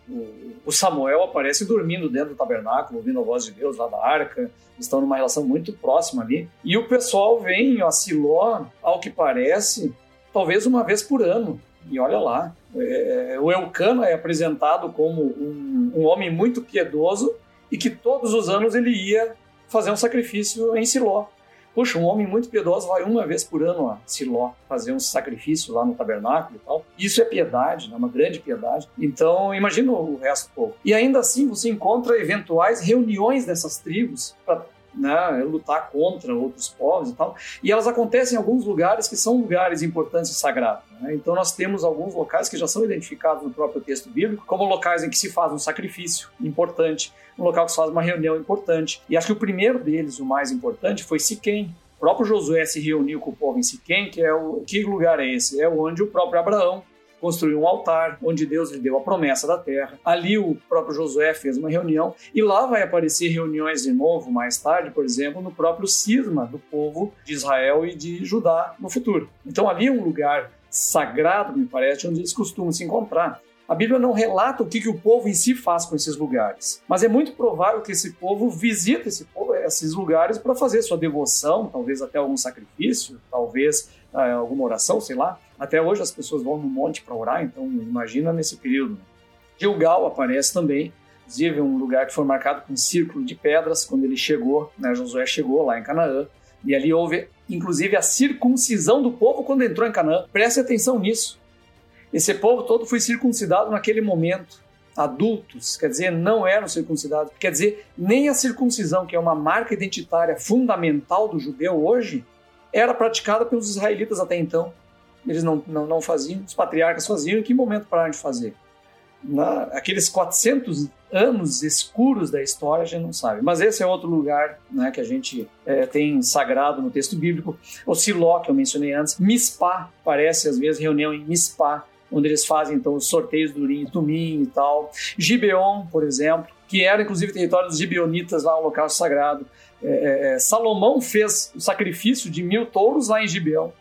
O, Samuel aparece dormindo dentro do tabernáculo, ouvindo a voz de Deus lá da arca, estão numa relação muito próxima ali. E o pessoal vem a Siló, ao que parece, talvez uma vez por ano. E olha lá, é, o Elcano é apresentado como um, um homem muito piedoso e que todos os anos ele ia fazer um sacrifício em Siló. Puxa, um homem muito piedoso vai uma vez por ano a Siló fazer um sacrifício lá no tabernáculo e tal. Isso é piedade, né? uma grande piedade. Então, imagina o resto do povo. E ainda assim, você encontra eventuais reuniões dessas tribos para né, lutar contra outros povos e tal. E elas acontecem em alguns lugares que são lugares importantes e sagrados. Né? Então nós temos alguns locais que já são identificados no próprio texto bíblico como locais em que se faz um sacrifício importante, um local que se faz uma reunião importante. E acho que o primeiro deles, o mais importante, foi Siquém. O próprio Josué se reuniu com o povo em Siquém, que é o que lugar é esse? É onde o próprio Abraão construiu um altar onde Deus lhe deu a promessa da terra. Ali o próprio Josué fez uma reunião e lá vai aparecer reuniões de novo mais tarde, por exemplo, no próprio cisma do povo de Israel e de Judá no futuro. Então ali é um lugar sagrado, me parece, onde eles costumam se encontrar. A Bíblia não relata o que, que o povo em si faz com esses lugares, mas é muito provável que esse povo visita esse esses lugares para fazer sua devoção, talvez até algum sacrifício, talvez ah, alguma oração, sei lá. Até hoje as pessoas vão no monte para orar, então imagina nesse período. Gilgal aparece também, inclusive um lugar que foi marcado com um círculo de pedras quando ele chegou, né, Josué chegou lá em Canaã, e ali houve inclusive a circuncisão do povo quando entrou em Canaã. Preste atenção nisso. Esse povo todo foi circuncidado naquele momento. Adultos, quer dizer, não eram circuncidados. Quer dizer, nem a circuncisão, que é uma marca identitária fundamental do judeu hoje, era praticada pelos israelitas até então. Eles não, não, não faziam, os patriarcas faziam. Em que momento pararam de fazer? Na, aqueles 400 anos escuros da história a gente não sabe. Mas esse é outro lugar né, que a gente é, tem sagrado no texto bíblico. O Siló, que eu mencionei antes. Mispá, parece às vezes reunião em Mispá, onde eles fazem então os sorteios do Urim, Tumim e tal. Gibeon, por exemplo, que era inclusive território dos gibeonitas lá, um local sagrado. É, é, é, Salomão fez o sacrifício de mil touros lá em Gibeão.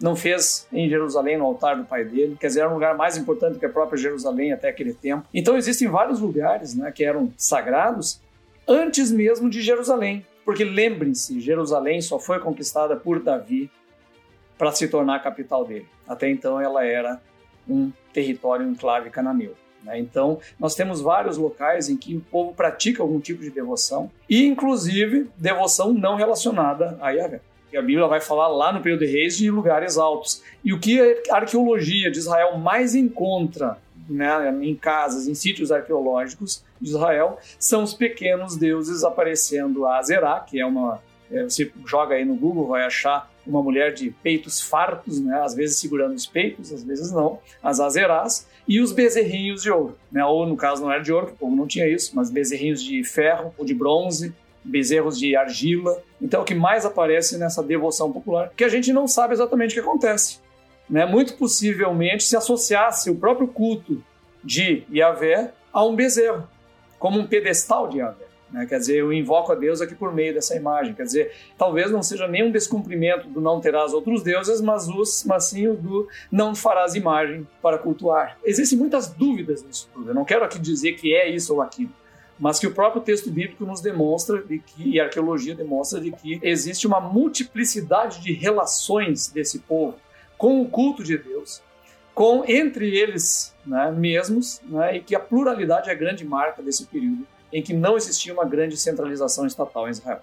Não fez em Jerusalém, no altar do pai dele. Quer dizer, era um lugar mais importante que a própria Jerusalém até aquele tempo. Então existem vários lugares né, que eram sagrados antes mesmo de Jerusalém. Porque lembrem-se, Jerusalém só foi conquistada por Davi para se tornar a capital dele. Até então ela era um território enclave cananeu. Né? Então, nós temos vários locais em que o povo pratica algum tipo de devoção, e inclusive devoção não relacionada a Yahvé. E a Bíblia vai falar lá no período de reis de lugares altos. E o que a arqueologia de Israel mais encontra né, em casas, em sítios arqueológicos de Israel, são os pequenos deuses aparecendo a Azerá, que é uma. É, você joga aí no Google, vai achar uma mulher de peitos fartos, né, às vezes segurando os peitos, às vezes não, as Azerás, e os bezerrinhos de ouro, né, ou no caso não era de ouro, que o povo não tinha isso, mas bezerrinhos de ferro ou de bronze, bezerros de argila. Então, é o que mais aparece nessa devoção popular, que a gente não sabe exatamente o que acontece. Né? Muito possivelmente se associasse o próprio culto de Yahvé a um bezerro, como um pedestal de Yahvé. Né? Quer dizer, eu invoco a Deus aqui por meio dessa imagem. Quer dizer, talvez não seja nem um descumprimento do não terás outros deuses, mas, os, mas sim o do não farás imagem para cultuar. Existem muitas dúvidas nisso tudo. Eu não quero aqui dizer que é isso ou aquilo mas que o próprio texto bíblico nos demonstra de que, e a arqueologia demonstra de que existe uma multiplicidade de relações desse povo com o culto de Deus, com entre eles né, mesmos, né, e que a pluralidade é a grande marca desse período em que não existia uma grande centralização estatal em Israel.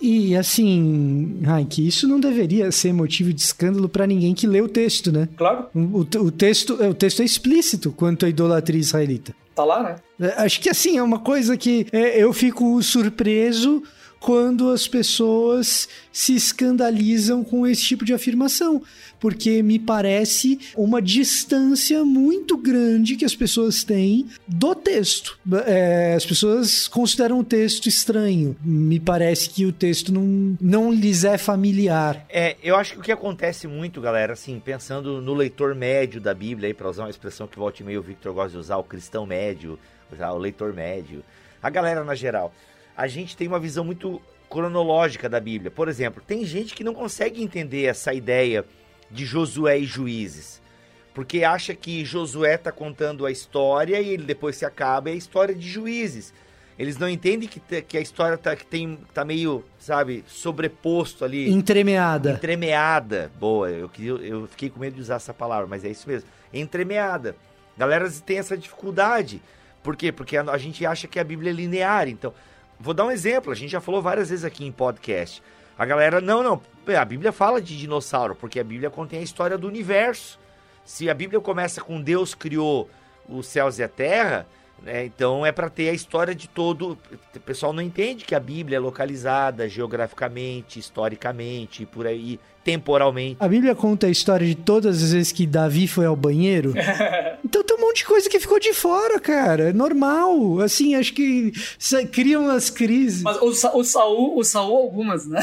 E assim, que isso não deveria ser motivo de escândalo para ninguém que lê o texto, né? Claro. O, o, texto, o texto é explícito quanto à idolatria israelita. Tá lá, né? É, acho que assim, é uma coisa que é, eu fico surpreso quando as pessoas se escandalizam com esse tipo de afirmação, porque me parece uma distância muito grande que as pessoas têm do texto. É, as pessoas consideram o texto estranho. Me parece que o texto não, não lhes é familiar. É, eu acho que o que acontece muito, galera, assim, pensando no leitor médio da Bíblia, para usar uma expressão que volte meio o Victor gosta de usar, o cristão médio, o leitor médio, a galera na geral a gente tem uma visão muito cronológica da Bíblia. Por exemplo, tem gente que não consegue entender essa ideia de Josué e Juízes, porque acha que Josué está contando a história e ele depois se acaba é a história de Juízes. Eles não entendem que, que a história tá, que tem, tá meio, sabe, sobreposto ali. Entremeada. Entremeada. Boa, eu, eu fiquei com medo de usar essa palavra, mas é isso mesmo. Entremeada. Galera tem essa dificuldade. Por quê? Porque a, a gente acha que a Bíblia é linear. Então, Vou dar um exemplo, a gente já falou várias vezes aqui em podcast. A galera, não, não, a Bíblia fala de dinossauro, porque a Bíblia contém a história do universo. Se a Bíblia começa com Deus criou os céus e a terra, né, então é para ter a história de todo. O pessoal não entende que a Bíblia é localizada geograficamente, historicamente, por aí, temporalmente. A Bíblia conta a história de todas as vezes que Davi foi ao banheiro. (laughs) então monte de coisa que ficou de fora, cara. É normal. Assim, acho que cria umas crises. Mas o, Sa o Saul, o Saul algumas, né?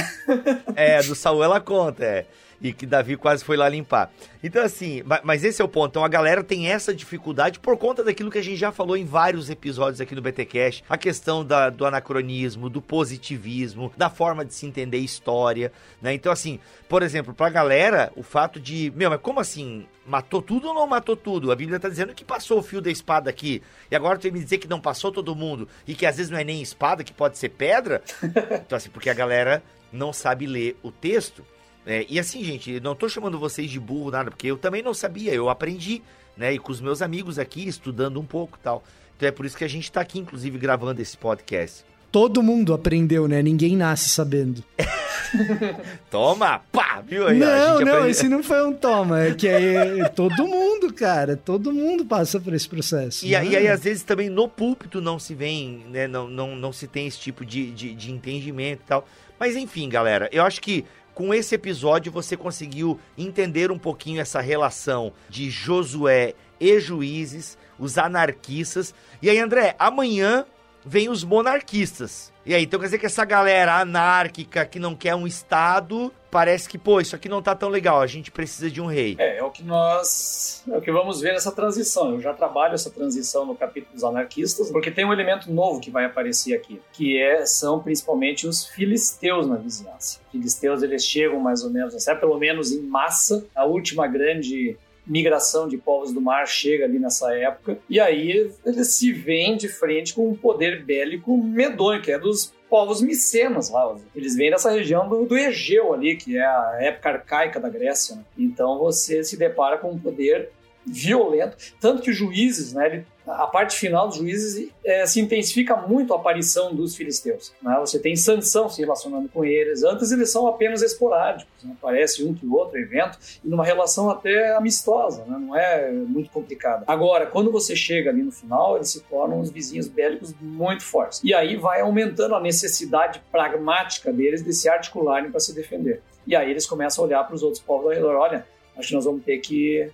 é, do Saul ela conta, é e que Davi quase foi lá limpar. Então, assim, mas esse é o ponto. Então, a galera tem essa dificuldade por conta daquilo que a gente já falou em vários episódios aqui do BTCast: a questão da, do anacronismo, do positivismo, da forma de se entender história, né? Então, assim, por exemplo, pra galera, o fato de, meu, mas como assim? Matou tudo ou não matou tudo? A Bíblia tá dizendo que passou o fio da espada aqui. E agora tu vai me dizer que não passou todo mundo e que às vezes não é nem espada, que pode ser pedra? (laughs) Então, assim, porque a galera não sabe ler o texto. É, e assim, gente, não tô chamando vocês de burro, nada, porque eu também não sabia, eu aprendi, né? E com os meus amigos aqui, estudando um pouco tal. Então é por isso que a gente tá aqui, inclusive, gravando esse podcast. Todo mundo aprendeu, né? Ninguém nasce sabendo. (laughs) toma! Pá! Viu aí? Não, não, aprende... esse não foi um toma. É que é todo mundo, cara. Todo mundo passa por esse processo. E, né? e aí, às vezes, também no púlpito não se vem, né? Não, não, não se tem esse tipo de, de, de entendimento e tal. Mas enfim, galera, eu acho que com esse episódio você conseguiu entender um pouquinho essa relação de Josué e juízes, os anarquistas. E aí, André, amanhã vem os monarquistas. E aí, então quer dizer que essa galera anárquica que não quer um Estado, parece que, pô, isso aqui não tá tão legal, a gente precisa de um rei. É, é o que nós. É o que vamos ver nessa transição. Eu já trabalho essa transição no capítulo dos anarquistas, porque tem um elemento novo que vai aparecer aqui, que é, são principalmente os filisteus na vizinhança. Filisteus, eles chegam mais ou menos, até pelo menos em massa, a última grande migração de povos do mar chega ali nessa época, e aí eles se veem de frente com um poder bélico medonho, que é dos povos micenas lá. Eles vêm dessa região do, do, Egeu ali, que é a época arcaica da Grécia. Né? Então você se depara com um poder violento, tanto que os juízes, né, ele a parte final dos juízes é, se intensifica muito a aparição dos filisteus. Né? Você tem Sansão se relacionando com eles. Antes eles são apenas esporádicos, né? aparece um que outro evento e numa relação até amistosa, né? não é muito complicada. Agora, quando você chega ali no final, eles se tornam uns vizinhos bélicos muito fortes. E aí vai aumentando a necessidade pragmática deles de se articularem para se defender. E aí eles começam a olhar para os outros povos ao redor, olha, acho que nós vamos ter que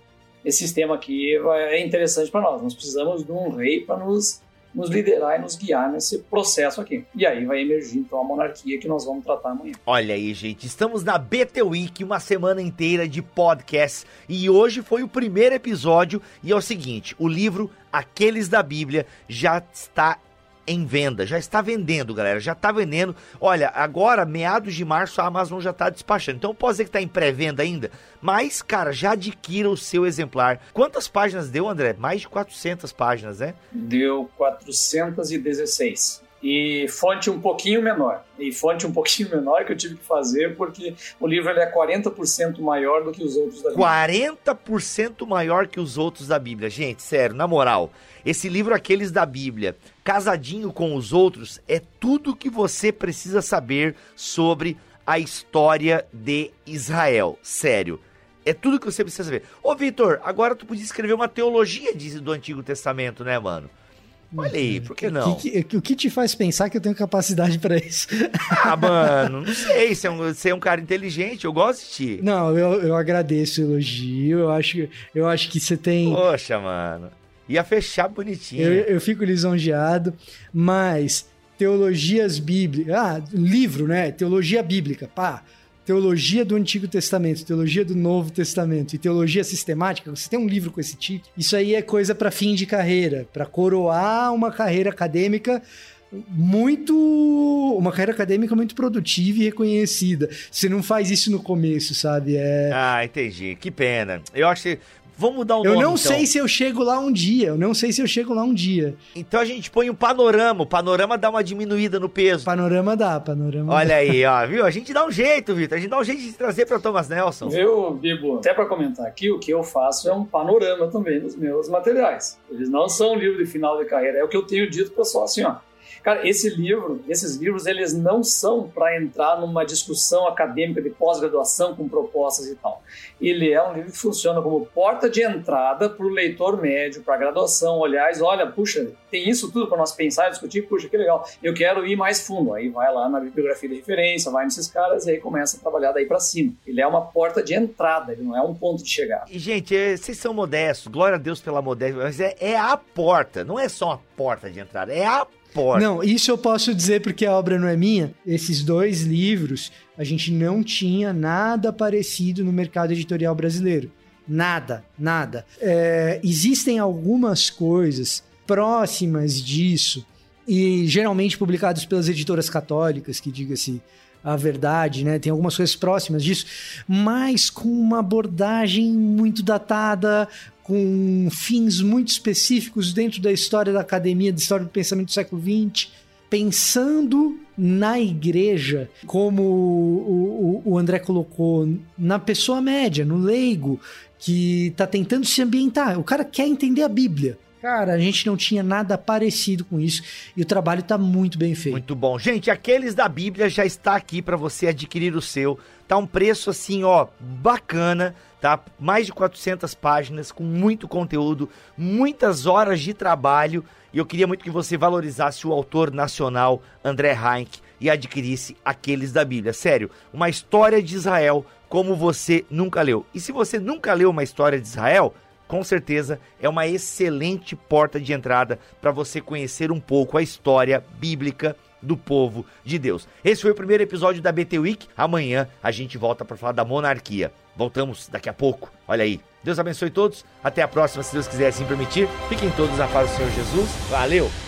esse sistema aqui é interessante para nós. Nós precisamos de um rei para nos, nos liderar e nos guiar nesse processo aqui. E aí vai emergir então a monarquia que nós vamos tratar amanhã. Olha aí, gente, estamos na BT Week, uma semana inteira de podcast e hoje foi o primeiro episódio e é o seguinte, o livro Aqueles da Bíblia já está em venda. Já está vendendo, galera. Já está vendendo. Olha, agora, meados de março, a Amazon já está despachando. Então, pode dizer que está em pré-venda ainda. Mas, cara, já adquira o seu exemplar. Quantas páginas deu, André? Mais de 400 páginas, né? Deu 416 e fonte um pouquinho menor. E fonte um (laughs) pouquinho menor que eu tive que fazer porque o livro ele é 40% maior do que os outros da Bíblia. 40% maior que os outros da Bíblia. Gente, sério, na moral, esse livro Aqueles da Bíblia, casadinho com os outros, é tudo que você precisa saber sobre a história de Israel. Sério. É tudo que você precisa saber. Ô, Vitor, agora tu podia escrever uma teologia do Antigo Testamento, né, mano? Olha aí, por que não? O que, que, o que te faz pensar que eu tenho capacidade para isso? (laughs) Ah, mano, não sei. Você é, um, você é um cara inteligente, eu gosto de ti. Não, eu, eu agradeço o elogio. Eu acho, eu acho que você tem. Poxa, mano. Ia fechar bonitinho. Eu, eu fico lisonjeado, mas teologias bíblicas. Ah, livro, né? Teologia bíblica. Pá, teologia do Antigo Testamento, teologia do Novo Testamento e teologia sistemática, você tem um livro com esse título, isso aí é coisa para fim de carreira, para coroar uma carreira acadêmica muito uma carreira acadêmica muito produtiva e reconhecida. Você não faz isso no começo, sabe? É... Ah, entendi. Que pena. Eu acho que Vamos mudar o nome, Eu não então. sei se eu chego lá um dia. Eu não sei se eu chego lá um dia. Então a gente põe um panorama. O panorama dá uma diminuída no peso. Panorama dá, panorama Olha dá. aí, ó, viu? A gente dá um jeito, Vitor. A gente dá um jeito de trazer para Thomas Nelson. Viu, Bibo? Até para comentar aqui, o que eu faço é um panorama também dos meus materiais. Eles não são livro de final de carreira. É o que eu tenho dito pessoal assim, ó. Cara, esse livro, esses livros, eles não são para entrar numa discussão acadêmica de pós-graduação com propostas e tal. Ele é um livro que funciona como porta de entrada para o leitor médio, para a graduação, e olha, puxa, tem isso tudo para nós pensar discutir, puxa, que legal, eu quero ir mais fundo. Aí vai lá na bibliografia de referência, vai nesses caras e aí começa a trabalhar daí para cima. Ele é uma porta de entrada, ele não é um ponto de chegada. E, gente, é, vocês são modestos, glória a Deus pela modéstia, mas é, é a porta, não é só a porta de entrada, é a porta. Não, isso eu posso dizer porque a obra não é minha. Esses dois livros, a gente não tinha nada parecido no mercado editorial brasileiro. Nada, nada. É, existem algumas coisas próximas disso, e geralmente publicados pelas editoras católicas, que diga-se a verdade, né? Tem algumas coisas próximas disso, mas com uma abordagem muito datada, com fins muito específicos dentro da história da academia, da história do pensamento do século XX, pensando na igreja, como o, o, o André colocou, na pessoa média, no leigo, que está tentando se ambientar. O cara quer entender a Bíblia. Cara, a gente não tinha nada parecido com isso e o trabalho tá muito bem feito. Muito bom. Gente, aqueles da Bíblia já está aqui para você adquirir o seu. Tá um preço assim, ó, bacana, tá? Mais de 400 páginas com muito conteúdo, muitas horas de trabalho. E eu queria muito que você valorizasse o autor nacional André Heinck e adquirisse aqueles da Bíblia. Sério, uma história de Israel como você nunca leu. E se você nunca leu uma história de Israel, com certeza é uma excelente porta de entrada para você conhecer um pouco a história bíblica do povo de Deus. Esse foi o primeiro episódio da BT Week. Amanhã a gente volta para falar da monarquia. Voltamos daqui a pouco. Olha aí. Deus abençoe todos. Até a próxima, se Deus quiser assim permitir. Fiquem todos na paz do Senhor Jesus. Valeu!